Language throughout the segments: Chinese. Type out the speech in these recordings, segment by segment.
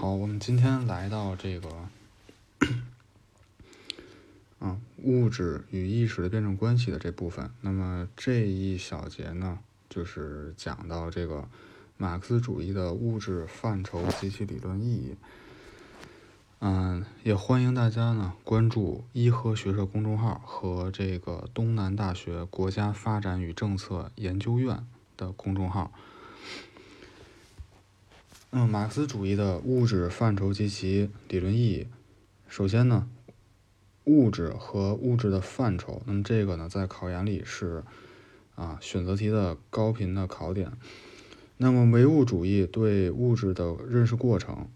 好，我们今天来到这个，啊，物质与意识的辩证关系的这部分。那么这一小节呢，就是讲到这个马克思主义的物质范畴及其理论意义。嗯，也欢迎大家呢关注伊和学社公众号和这个东南大学国家发展与政策研究院的公众号。嗯，马克思主义的物质范畴及其理论意义。首先呢，物质和物质的范畴，那么这个呢，在考研里是啊选择题的高频的考点。那么，唯物主义对物质的认识过程，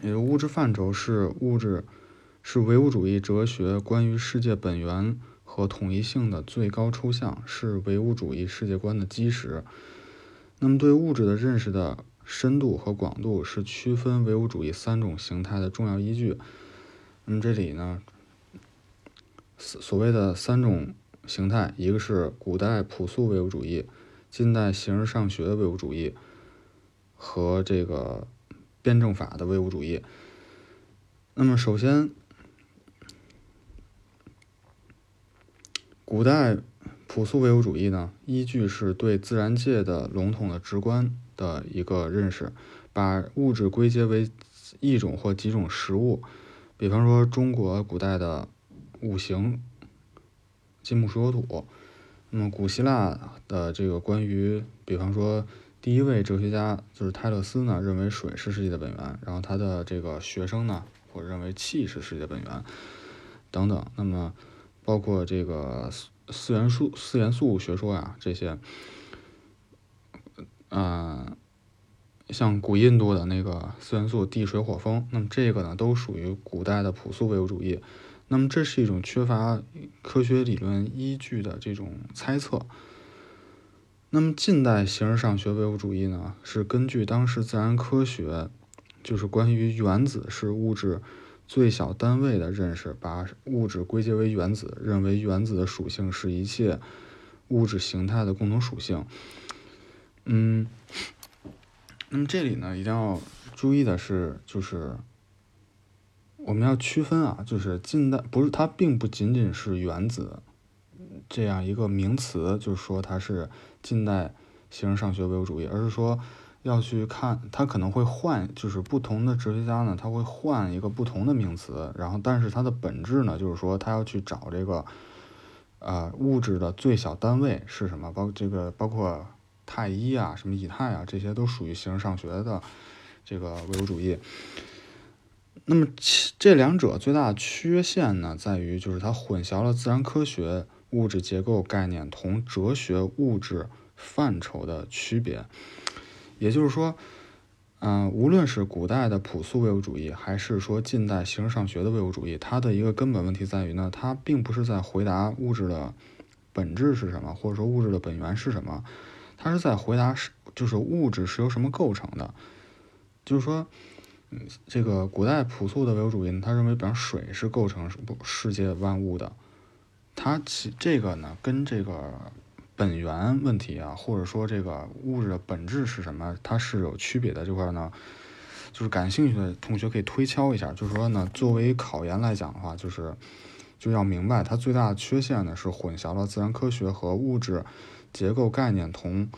也就物质范畴是物质，是唯物主义哲学关于世界本源和统一性的最高抽象，是唯物主义世界观的基石。那么，对物质的认识的。深度和广度是区分唯物主义三种形态的重要依据。那么这里呢，所所谓的三种形态，一个是古代朴素唯物主义，近代形而上学唯物主义，和这个辩证法的唯物主义。那么首先，古代朴素唯物主义呢，依据是对自然界的笼统的直观。的一个认识，把物质归结为一种或几种实物，比方说中国古代的五行金木水火土。那么古希腊的这个关于，比方说第一位哲学家就是泰勒斯呢，认为水是世界的本源，然后他的这个学生呢，或者认为气是世界本源等等。那么包括这个四元素四元素学说呀这些。嗯，像古印度的那个四元素地水火风，那么这个呢都属于古代的朴素唯物主义。那么这是一种缺乏科学理论依据的这种猜测。那么近代形而上学唯物主义呢，是根据当时自然科学，就是关于原子是物质最小单位的认识，把物质归结为原子，认为原子的属性是一切物质形态的共同属性。嗯，那么这里呢，一定要注意的是，就是我们要区分啊，就是近代不是它并不仅仅是原子这样一个名词，就是说它是近代形而上学唯物主义，而是说要去看它可能会换，就是不同的哲学家呢，他会换一个不同的名词，然后但是它的本质呢，就是说他要去找这个呃物质的最小单位是什么，包括这个包括。太一啊，什么以太啊，这些都属于形而上学的这个唯物主义。那么这两者最大的缺陷呢，在于就是它混淆了自然科学物质结构概念同哲学物质范畴的区别。也就是说，嗯，无论是古代的朴素唯物主义，还是说近代形而上学的唯物主义，它的一个根本问题在于呢，它并不是在回答物质的本质是什么，或者说物质的本源是什么。他是在回答是，就是物质是由什么构成的？就是说，嗯，这个古代朴素的唯物主义，他认为，比方水是构成不世界万物的。他其这个呢，跟这个本源问题啊，或者说这个物质的本质是什么，它是有区别的。这块呢，就是感兴趣的同学可以推敲一下。就是说呢，作为考研来讲的话，就是就要明白，它最大的缺陷呢是混淆了自然科学和物质。结构概念同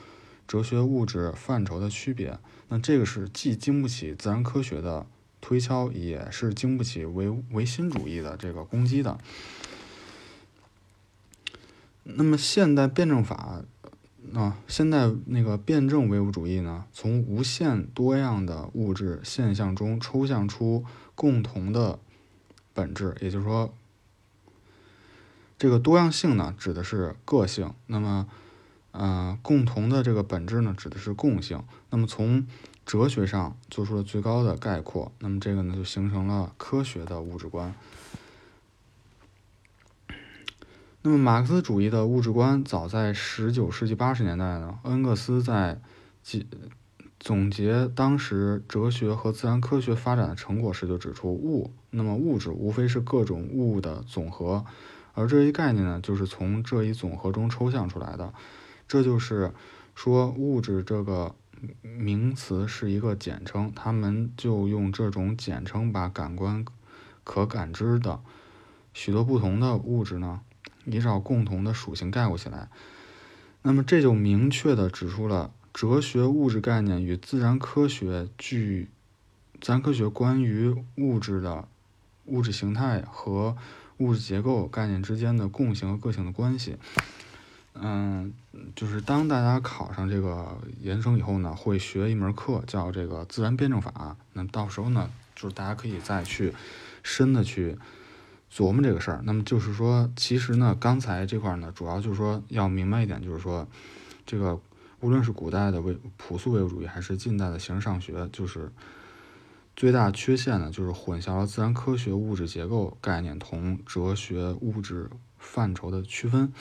哲学物质范畴的区别，那这个是既经不起自然科学的推敲，也是经不起唯唯心主义的这个攻击的。那么现代辩证法啊，现代那个辩证唯物主义呢，从无限多样的物质现象中抽象出共同的本质，也就是说，这个多样性呢，指的是个性。那么嗯，共同的这个本质呢，指的是共性。那么从哲学上做出了最高的概括，那么这个呢，就形成了科学的物质观。那么马克思主义的物质观，早在十九世纪八十年代呢，恩格斯在记总结当时哲学和自然科学发展的成果时，就指出物，那么物质无非是各种物的总和，而这一概念呢，就是从这一总和中抽象出来的。这就是说，物质这个名词是一个简称，他们就用这种简称把感官可感知的许多不同的物质呢，依照共同的属性概括起来。那么这就明确的指出了哲学物质概念与自然科学具自然科学关于物质的物质形态和物质结构概念之间的共性和个性的关系。嗯，就是当大家考上这个研究生以后呢，会学一门课叫这个自然辩证法。那到时候呢，就是大家可以再去深的去琢磨这个事儿。那么就是说，其实呢，刚才这块呢，主要就是说要明白一点，就是说，这个无论是古代的唯朴素唯物主义，还是近代的形式上学，就是最大缺陷呢，就是混淆了自然科学物质结构概念同哲学物质范畴的区分。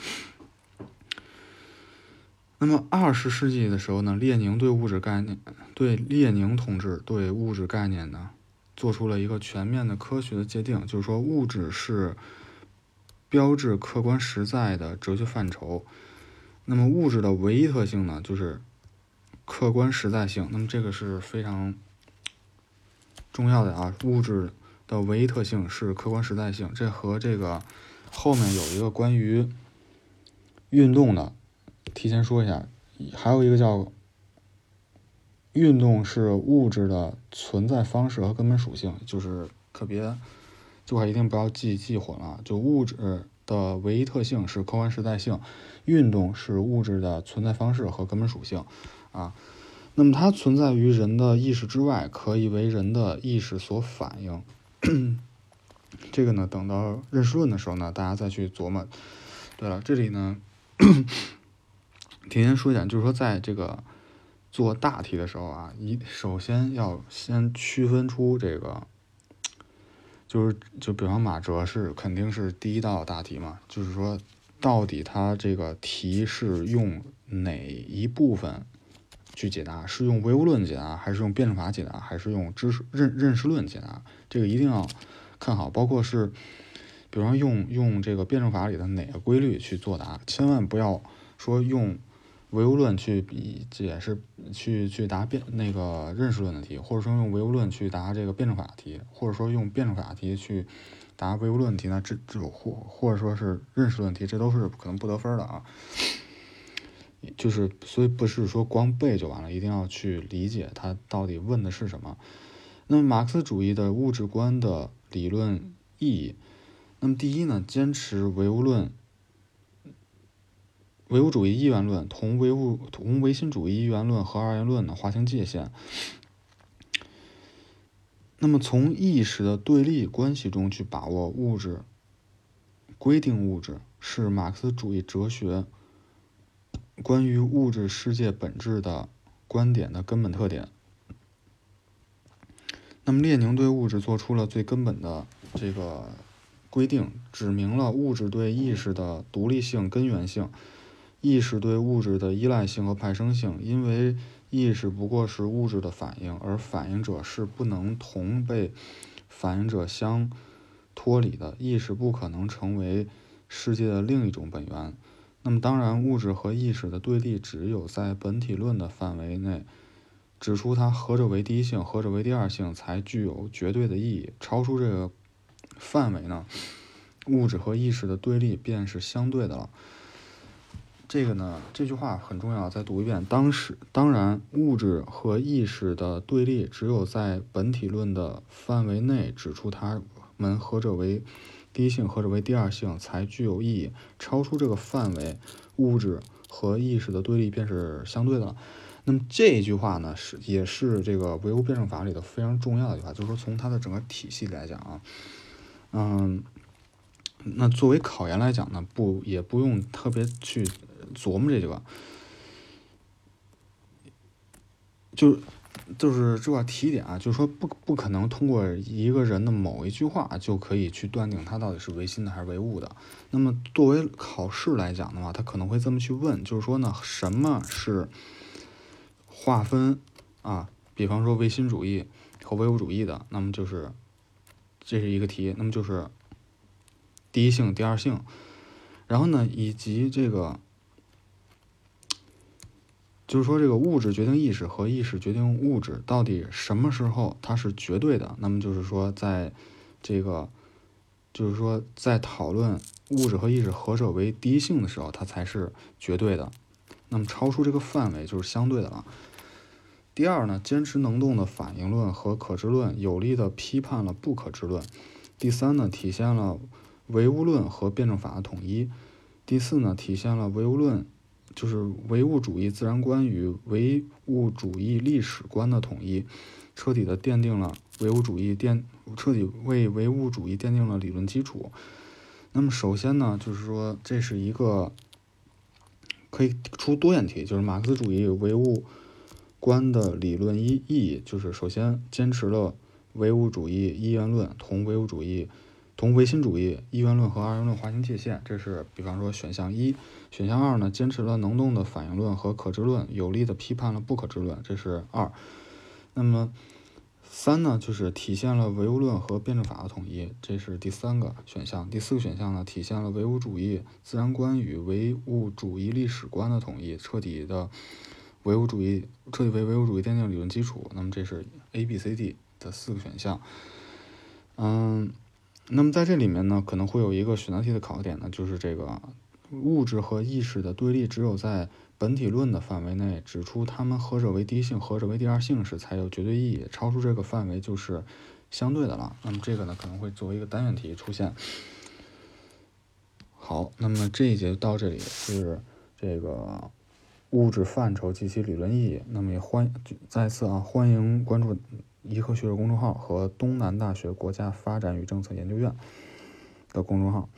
那么二十世纪的时候呢，列宁对物质概念，对列宁同志对物质概念呢，做出了一个全面的科学的界定，就是说物质是标志客观实在的哲学范畴。那么物质的唯一特性呢，就是客观实在性。那么这个是非常重要的啊，物质的唯一特性是客观实在性。这和这个后面有一个关于运动的。提前说一下，还有一个叫运动是物质的存在方式和根本属性，就是可别这块一定不要记记混了。就物质的唯一特性是客观实在性，运动是物质的存在方式和根本属性啊。那么它存在于人的意识之外，可以为人的意识所反映。这个呢，等到认识论的时候呢，大家再去琢磨。对了，这里呢。提前说一下，就是说，在这个做大题的时候啊，一首先要先区分出这个，就是就比方马哲是肯定是第一道大题嘛，就是说到底它这个题是用哪一部分去解答？是用唯物论解答，还是用辩证法解答，还是用知识认认识论解答？这个一定要看好，包括是，比方用用这个辩证法里的哪个规律去作答，千万不要说用。唯物论去比解释，去去答辩那个认识论的题，或者说用唯物论去答这个辩证法题，或者说用辩证法题去答唯物论题，那这这种或或者说是认识论题，这都是可能不得分的啊。就是所以不是说光背就完了，一定要去理解它到底问的是什么。那么马克思主义的物质观的理论意义，那么第一呢，坚持唯物论。唯物主义一元论同唯物同唯心主义一元论和二元论呢划清界限。那么从意识的对立关系中去把握物质，规定物质是马克思主义哲学关于物质世界本质的观点的根本特点。那么列宁对物质做出了最根本的这个规定，指明了物质对意识的独立性根源性。意识对物质的依赖性和派生性，因为意识不过是物质的反应，而反应者是不能同被反应者相脱离的。意识不可能成为世界的另一种本源。那么，当然，物质和意识的对立只有在本体论的范围内指出它何者为第一性，何者为第二性，才具有绝对的意义。超出这个范围呢，物质和意识的对立便是相对的了。这个呢，这句话很重要，再读一遍。当时，当然，物质和意识的对立，只有在本体论的范围内指出它们何者为第一性，何者为第二性，才具有意义。超出这个范围，物质和意识的对立便是相对的了。那么这一句话呢，是也是这个唯物辩证法里的非常重要的一句话，就是说从它的整个体系来讲啊，嗯，那作为考研来讲呢，不也不用特别去。琢磨这句话，就就是这块提点啊，就是说不不可能通过一个人的某一句话就可以去断定他到底是唯心的还是唯物的。那么作为考试来讲的话，他可能会这么去问，就是说呢，什么是划分啊？比方说唯心主义和唯物主义的，那么就是这是一个题，那么就是第一性、第二性，然后呢，以及这个。就是说这个物质决定意识和意识决定物质，到底什么时候它是绝对的？那么就是说在这个，就是说在讨论物质和意识何者为第一性的时候，它才是绝对的。那么超出这个范围就是相对的了。第二呢，坚持能动的反应论和可知论有力的批判了不可知论。第三呢，体现了唯物论和辩证法的统一。第四呢，体现了唯物论，就是唯物主义自然观与唯物主义历史观的统一，彻底的奠定了唯物主义奠，彻底为唯物主义奠定了理论基础。那么首先呢，就是说这是一个可以出多眼题，就是马克思主义唯物。观的理论意意义就是，首先坚持了唯物主义一元论同唯物主义同唯心主义一元论和二元论划清界限，这是比方说选项一。选项二呢，坚持了能动的反应论和可知论，有力的批判了不可知论，这是二。那么三呢，就是体现了唯物论和辩证法的统一，这是第三个选项。第四个选项呢，体现了唯物主义自然观与唯物主义历史观的统一，彻底的。唯物主义彻底为唯物主义奠定理论基础。那么这是 A、B、C、D 的四个选项。嗯，那么在这里面呢，可能会有一个选择题的考点呢，就是这个物质和意识的对立，只有在本体论的范围内指出它们何者为第一性，何者为第二性时才有绝对意义。超出这个范围就是相对的了。那么这个呢，可能会作为一个单元题出现。好，那么这一节到这里是这个。物质范畴及其理论意义。那么也欢再次啊，欢迎关注颐和学社公众号和东南大学国家发展与政策研究院的公众号。